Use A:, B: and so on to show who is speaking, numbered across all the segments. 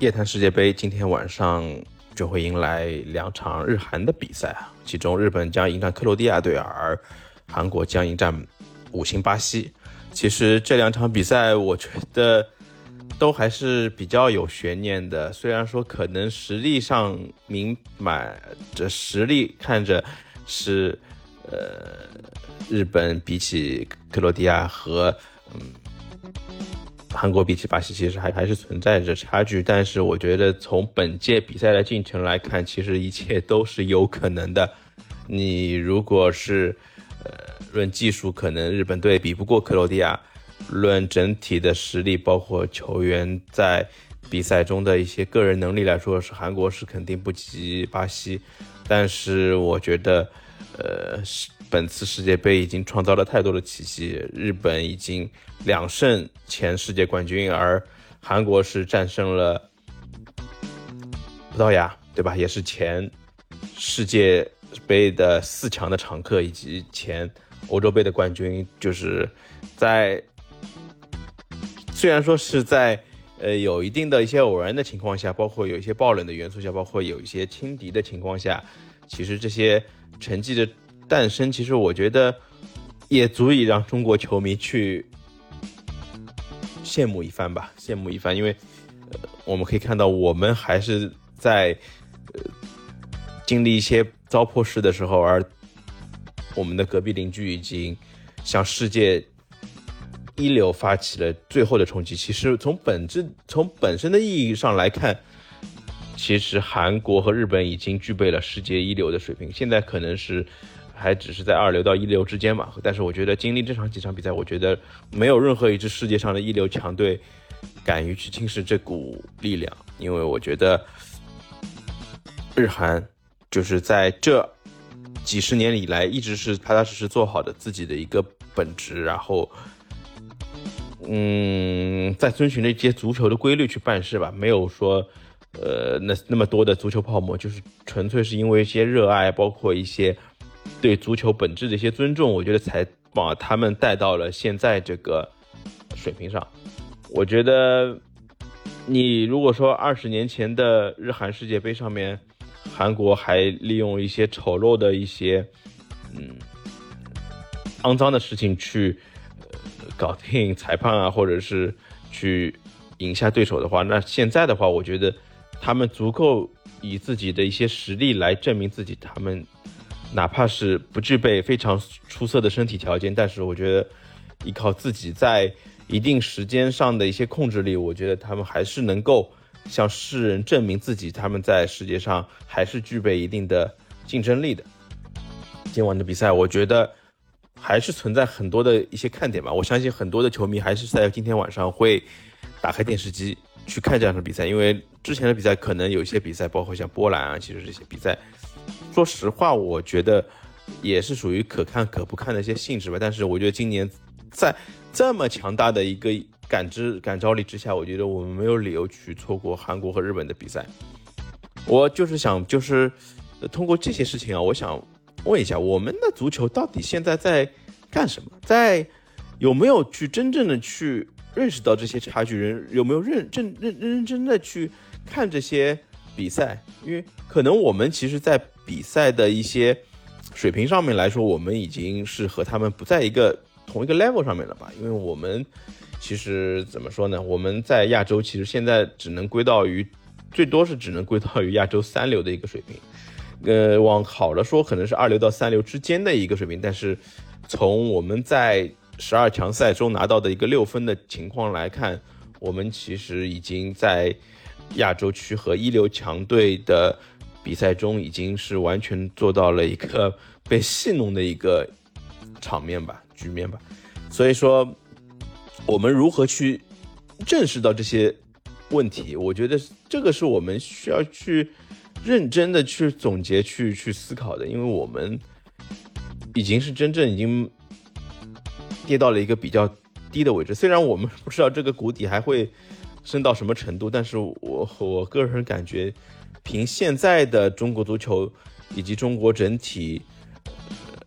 A: 夜坛世界杯今天晚上就会迎来两场日韩的比赛啊，其中日本将迎战克罗地亚队，而韩国将迎战五星巴西。其实这两场比赛，我觉得都还是比较有悬念的。虽然说可能实力上明摆着实力看着是，呃，日本比起克罗地亚和嗯韩国比起巴西，其实还还是存在着差距。但是我觉得从本届比赛的进程来看，其实一切都是有可能的。你如果是呃，论技术，可能日本队比不过克罗地亚；论整体的实力，包括球员在比赛中的一些个人能力来说，是韩国是肯定不及巴西。但是我觉得，呃，本次世界杯已经创造了太多的奇迹。日本已经两胜前世界冠军，而韩国是战胜了葡萄牙，对吧？也是前世界。杯的四强的常客以及前欧洲杯的冠军，就是在虽然说是在呃有一定的一些偶然的情况下，包括有一些爆冷的元素下，包括有一些轻敌的情况下，其实这些成绩的诞生，其实我觉得也足以让中国球迷去羡慕一番吧，羡慕一番，因为呃我们可以看到，我们还是在呃经历一些。糟粕式的时候，而我们的隔壁邻居已经向世界一流发起了最后的冲击。其实从本质、从本身的意义上来看，其实韩国和日本已经具备了世界一流的水平。现在可能是还只是在二流到一流之间嘛。但是我觉得经历这场几场比赛，我觉得没有任何一支世界上的一流强队敢于去轻视这股力量，因为我觉得日韩。就是在这几十年以来，一直是踏踏实实做好的自己的一个本职，然后，嗯，在遵循着一些足球的规律去办事吧，没有说，呃，那那么多的足球泡沫，就是纯粹是因为一些热爱，包括一些对足球本质的一些尊重，我觉得才把他们带到了现在这个水平上。我觉得，你如果说二十年前的日韩世界杯上面。韩国还利用一些丑陋的一些，嗯，肮脏的事情去搞定裁判啊，或者是去赢下对手的话，那现在的话，我觉得他们足够以自己的一些实力来证明自己。他们哪怕是不具备非常出色的身体条件，但是我觉得依靠自己在一定时间上的一些控制力，我觉得他们还是能够。向世人证明自己，他们在世界上还是具备一定的竞争力的。今晚的比赛，我觉得还是存在很多的一些看点吧。我相信很多的球迷还是在今天晚上会打开电视机去看这样的比赛，因为之前的比赛可能有些比赛，包括像波兰啊，其实这些比赛，说实话，我觉得也是属于可看可不看的一些性质吧。但是我觉得今年在这么强大的一个。感知感召力之下，我觉得我们没有理由去错过韩国和日本的比赛。我就是想，就是通过这些事情啊，我想问一下，我们的足球到底现在在干什么？在有没有去真正的去认识到这些差距？人有没有认真认认认真的去看这些比赛？因为可能我们其实，在比赛的一些水平上面来说，我们已经是和他们不在一个同一个 level 上面了吧？因为我们。其实怎么说呢？我们在亚洲其实现在只能归到于，最多是只能归到于亚洲三流的一个水平。呃，往好了说，可能是二流到三流之间的一个水平。但是从我们在十二强赛中拿到的一个六分的情况来看，我们其实已经在亚洲区和一流强队的比赛中，已经是完全做到了一个被戏弄的一个场面吧、局面吧。所以说。我们如何去正视到这些问题？我觉得这个是我们需要去认真的去总结、去去思考的，因为我们已经是真正已经跌到了一个比较低的位置。虽然我们 不知道这个谷底还会升到什么程度，但是我我个人感觉，凭现在的中国足球以及中国整体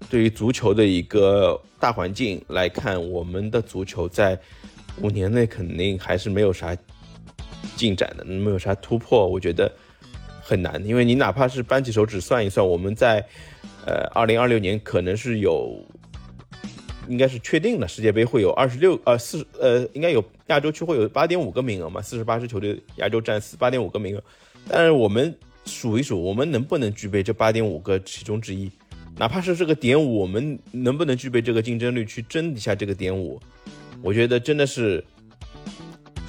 A: 对于足球的一个。大环境来看，我们的足球在五年内肯定还是没有啥进展的，没有啥突破？我觉得很难，因为你哪怕是扳起手指算一算，我们在呃二零二六年可能是有，应该是确定的世界杯会有二十六呃四呃应该有亚洲区会有八点五个名额嘛，四十八支球队亚洲占四八点五个名额，但是我们数一数，我们能不能具备这八点五个其中之一？哪怕是这个点五，我们能不能具备这个竞争力去争一下这个点五？我觉得真的是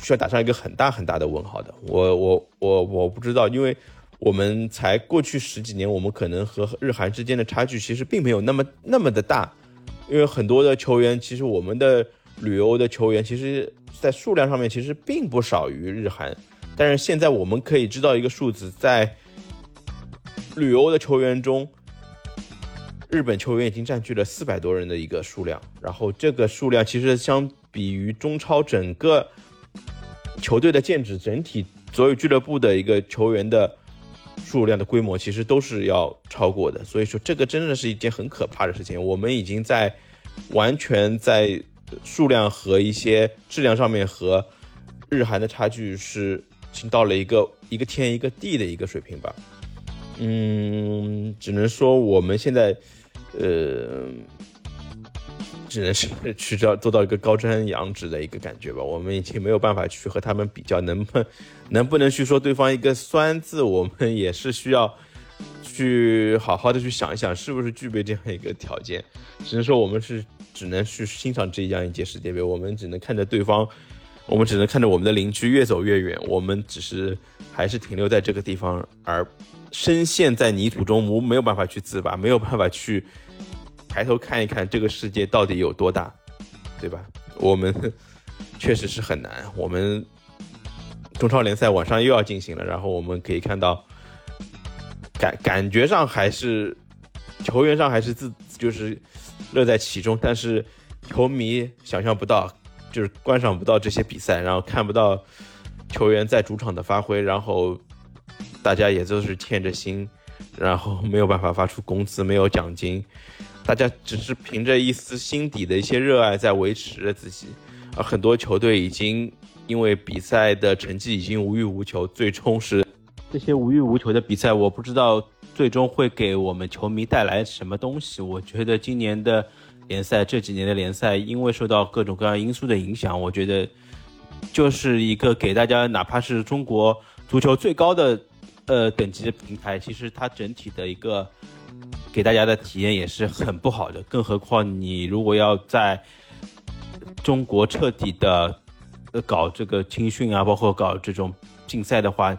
A: 需要打上一个很大很大的问号的。我我我我不知道，因为我们才过去十几年，我们可能和日韩之间的差距其实并没有那么那么的大。因为很多的球员，其实我们的旅游的球员，其实在数量上面其实并不少于日韩。但是现在我们可以知道一个数字，在旅游的球员中。日本球员已经占据了四百多人的一个数量，然后这个数量其实相比于中超整个球队的建制，整体所有俱乐部的一个球员的数量的规模，其实都是要超过的。所以说，这个真的是一件很可怕的事情。我们已经在完全在数量和一些质量上面和日韩的差距是已经到了一个一个天一个地的一个水平吧。嗯，只能说我们现在。呃，只能是 去做做到一个高瞻仰止的一个感觉吧。我们已经没有办法去和他们比较，能不能不能去说对方一个酸字，我们 也是需要去好好的去想一想，是不是具备这样一个条件。只能说我们是只能去欣赏这样一届世界杯，我们只能看着对方，我们只能看着我们的邻居越走越远，我们只是还是停留在这个地方而。深陷在泥土中，我没有办法去自拔，没有办法去抬头看一看这个世界到底有多大，对吧？我们 确实是很难。我们中超联赛晚上又要进行了，然后我们可以看到，感感觉上还是球员上还是自就是乐在其中，但是球迷想象不到，就是观赏不到这些比赛，然后看不到球员在主场的发挥，然后。大家也都是欠着心，然后没有办法发出工资，没有奖金，大家只是凭着一丝心底的一些热爱在维持着自己。而很多球队已经因为比赛的成绩已经无欲无求，最终是这些无欲无求的比赛，我不知道最终会给我们球迷带来什么东西。我觉得今年的联赛，这几年的联赛，因为受到各种各样因素的影响，我觉得就是一个给大家，哪怕是中国足球最高的。呃，等级的平台，其实它整体的一个给大家的体验也是很不好的。更何况你如果要在中国彻底的搞这个青训啊，包括搞这种竞赛的话，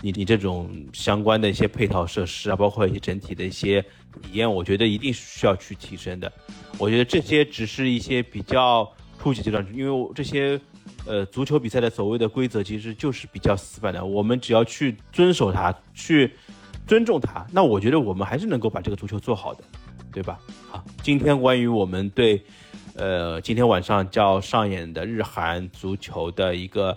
A: 你你这种相关的一些配套设施啊，包括一些整体的一些体验，我觉得一定是需要去提升的。我觉得这些只是一些比较初级阶段，因为这些。呃，足球比赛的所谓的规则其实就是比较死板的，我们只要去遵守它，去尊重他，那我觉得我们还是能够把这个足球做好的，对吧？好，今天关于我们对，呃，今天晚上要上演的日韩足球的一个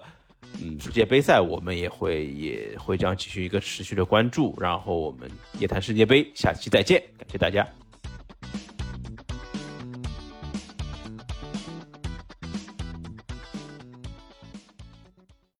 A: 嗯世界杯赛，我们也会也会将继续一个持续的关注，然后我们夜谈世界杯，下期再见，感谢大家。